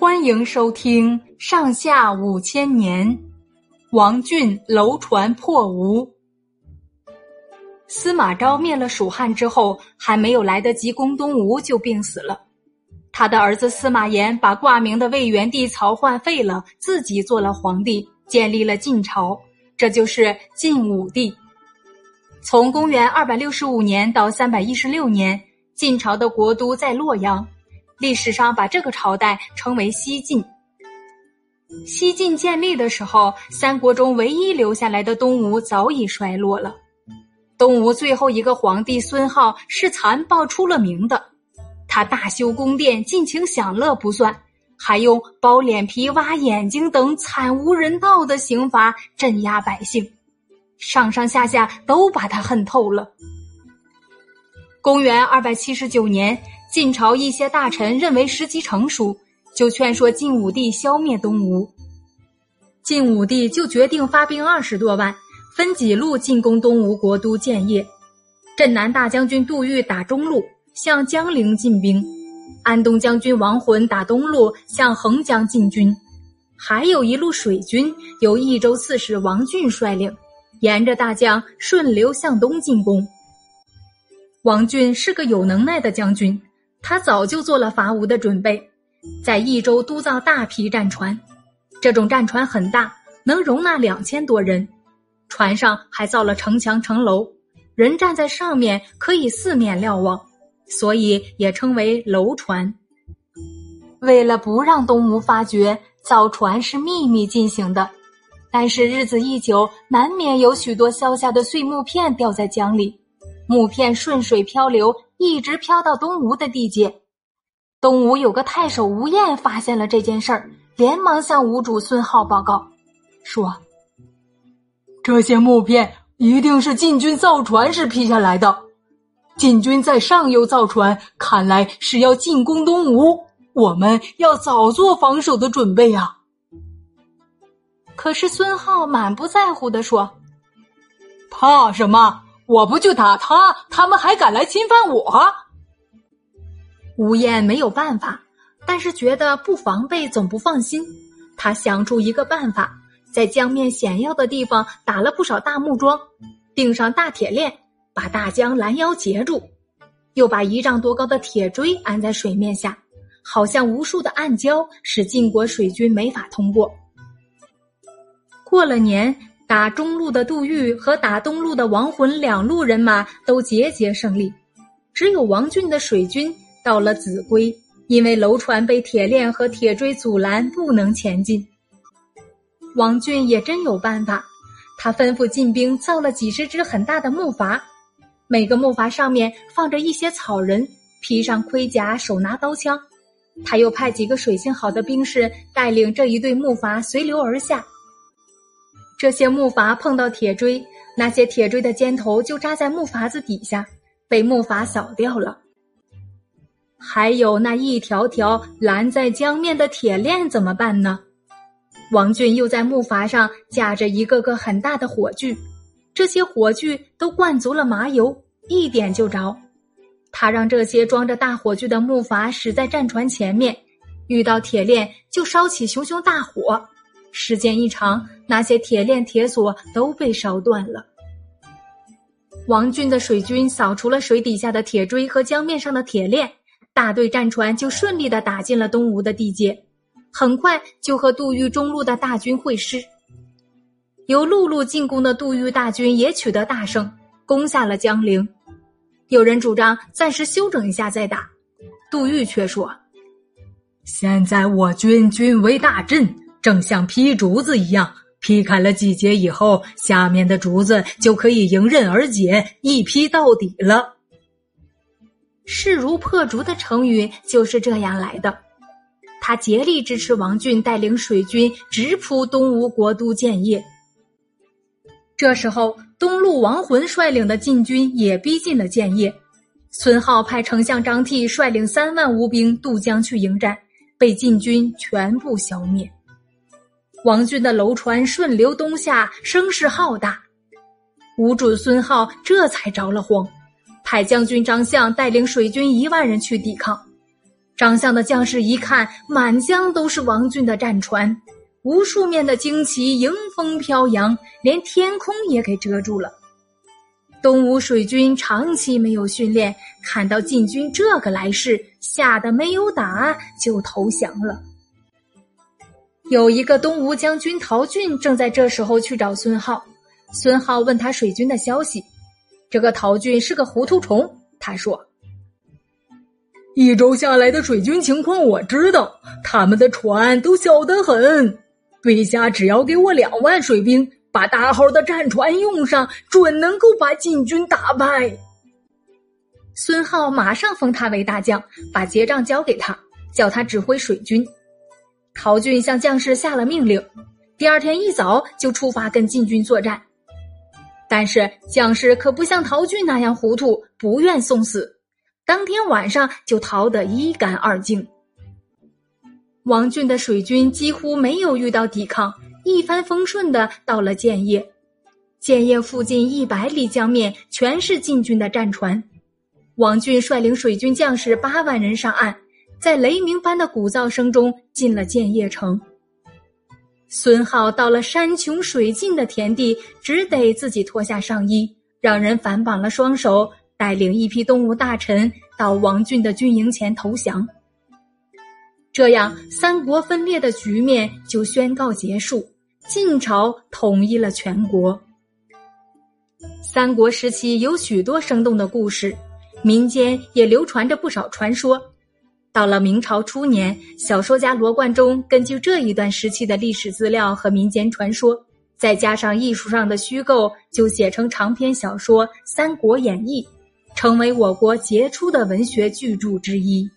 欢迎收听《上下五千年》，王浚楼船破吴。司马昭灭了蜀汉之后，还没有来得及攻东吴，就病死了。他的儿子司马炎把挂名的魏元帝曹奂废了，自己做了皇帝，建立了晋朝，这就是晋武帝。从公元二百六十五年到三百一十六年，晋朝的国都在洛阳。历史上把这个朝代称为西晋。西晋建立的时候，三国中唯一留下来的东吴早已衰落了。东吴最后一个皇帝孙浩是残暴出了名的，他大修宫殿，尽情享乐不算，还用剥脸皮、挖眼睛等惨无人道的刑罚镇压百姓，上上下下都把他恨透了。公元二百七十九年。晋朝一些大臣认为时机成熟，就劝说晋武帝消灭东吴。晋武帝就决定发兵二十多万，分几路进攻东吴国都建业。镇南大将军杜预打中路，向江陵进兵；安东将军王浑打东路，向横江进军。还有一路水军，由益州刺史王浚率领，沿着大江顺流向东进攻。王浚是个有能耐的将军。他早就做了伐吴的准备，在益州督造大批战船，这种战船很大，能容纳两千多人。船上还造了城墙城楼，人站在上面可以四面瞭望，所以也称为楼船。为了不让东吴发觉，造船是秘密进行的。但是日子一久，难免有许多削下的碎木片掉在江里，木片顺水漂流。一直飘到东吴的地界，东吴有个太守吴彦发现了这件事儿，连忙向吴主孙浩报告，说：“这些木片一定是晋军造船时劈下来的。晋军在上游造船，看来是要进攻东吴，我们要早做防守的准备呀。”可是孙浩满不在乎的说：“怕什么？”我不去打他，他们还敢来侵犯我？吴燕没有办法，但是觉得不防备总不放心。他想出一个办法，在江面险要的地方打了不少大木桩，钉上大铁链，把大江拦腰截住，又把一丈多高的铁锥安在水面下，好像无数的暗礁，使晋国水军没法通过。过了年。打中路的杜预和打东路的王浑两路人马都节节胜利，只有王浚的水军到了秭归，因为楼船被铁链和铁锥阻拦，不能前进。王浚也真有办法，他吩咐进兵造了几十只很大的木筏，每个木筏上面放着一些草人，披上盔甲，手拿刀枪。他又派几个水性好的兵士带领这一队木筏随流而下。这些木筏碰到铁锥，那些铁锥的尖头就扎在木筏子底下，被木筏扫掉了。还有那一条条拦在江面的铁链怎么办呢？王俊又在木筏上架着一个个很大的火炬，这些火炬都灌足了麻油，一点就着。他让这些装着大火炬的木筏驶在战船前面，遇到铁链就烧起熊熊大火。时间一长，那些铁链铁锁都被烧断了。王浚的水军扫除了水底下的铁锥和江面上的铁链，大队战船就顺利的打进了东吴的地界，很快就和杜预中路的大军会师。由陆路进攻的杜预大军也取得大胜，攻下了江陵。有人主张暂时休整一下再打，杜预却说：“现在我军军威大振。”正像劈竹子一样，劈开了几节以后，下面的竹子就可以迎刃而解，一劈到底了。势如破竹的成语就是这样来的。他竭力支持王浚带领水军直扑东吴国都建业。这时候，东路王浑率领的晋军也逼近了建业，孙浩派丞相张替率领三万吴兵渡江去迎战，被晋军全部消灭。王军的楼船顺流东下，声势浩大。吴主孙浩这才着了慌，派将军张相带领水军一万人去抵抗。张相的将士一看，满江都是王俊的战船，无数面的旌旗迎风飘扬，连天空也给遮住了。东吴水军长期没有训练，看到晋军这个来势，吓得没有打就投降了。有一个东吴将军陶俊正在这时候去找孙浩，孙浩问他水军的消息。这个陶俊是个糊涂虫，他说：“一周下来的水军情况我知道，他们的船都小得很。陛下只要给我两万水兵，把大号的战船用上，准能够把晋军打败。”孙浩马上封他为大将，把结账交给他，叫他指挥水军。陶俊向将士下了命令，第二天一早就出发跟晋军作战。但是将士可不像陶俊那样糊涂，不愿送死，当天晚上就逃得一干二净。王俊的水军几乎没有遇到抵抗，一帆风顺的到了建业。建业附近一百里江面全是晋军的战船，王俊率领水军将士八万人上岸。在雷鸣般的鼓噪声中进了建业城。孙浩到了山穷水尽的田地，只得自己脱下上衣，让人反绑了双手，带领一批东吴大臣到王俊的军营前投降。这样，三国分裂的局面就宣告结束，晋朝统一了全国。三国时期有许多生动的故事，民间也流传着不少传说。到了明朝初年，小说家罗贯中根据这一段时期的历史资料和民间传说，再加上艺术上的虚构，就写成长篇小说《三国演义》，成为我国杰出的文学巨著之一。